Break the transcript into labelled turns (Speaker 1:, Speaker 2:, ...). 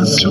Speaker 1: 的小。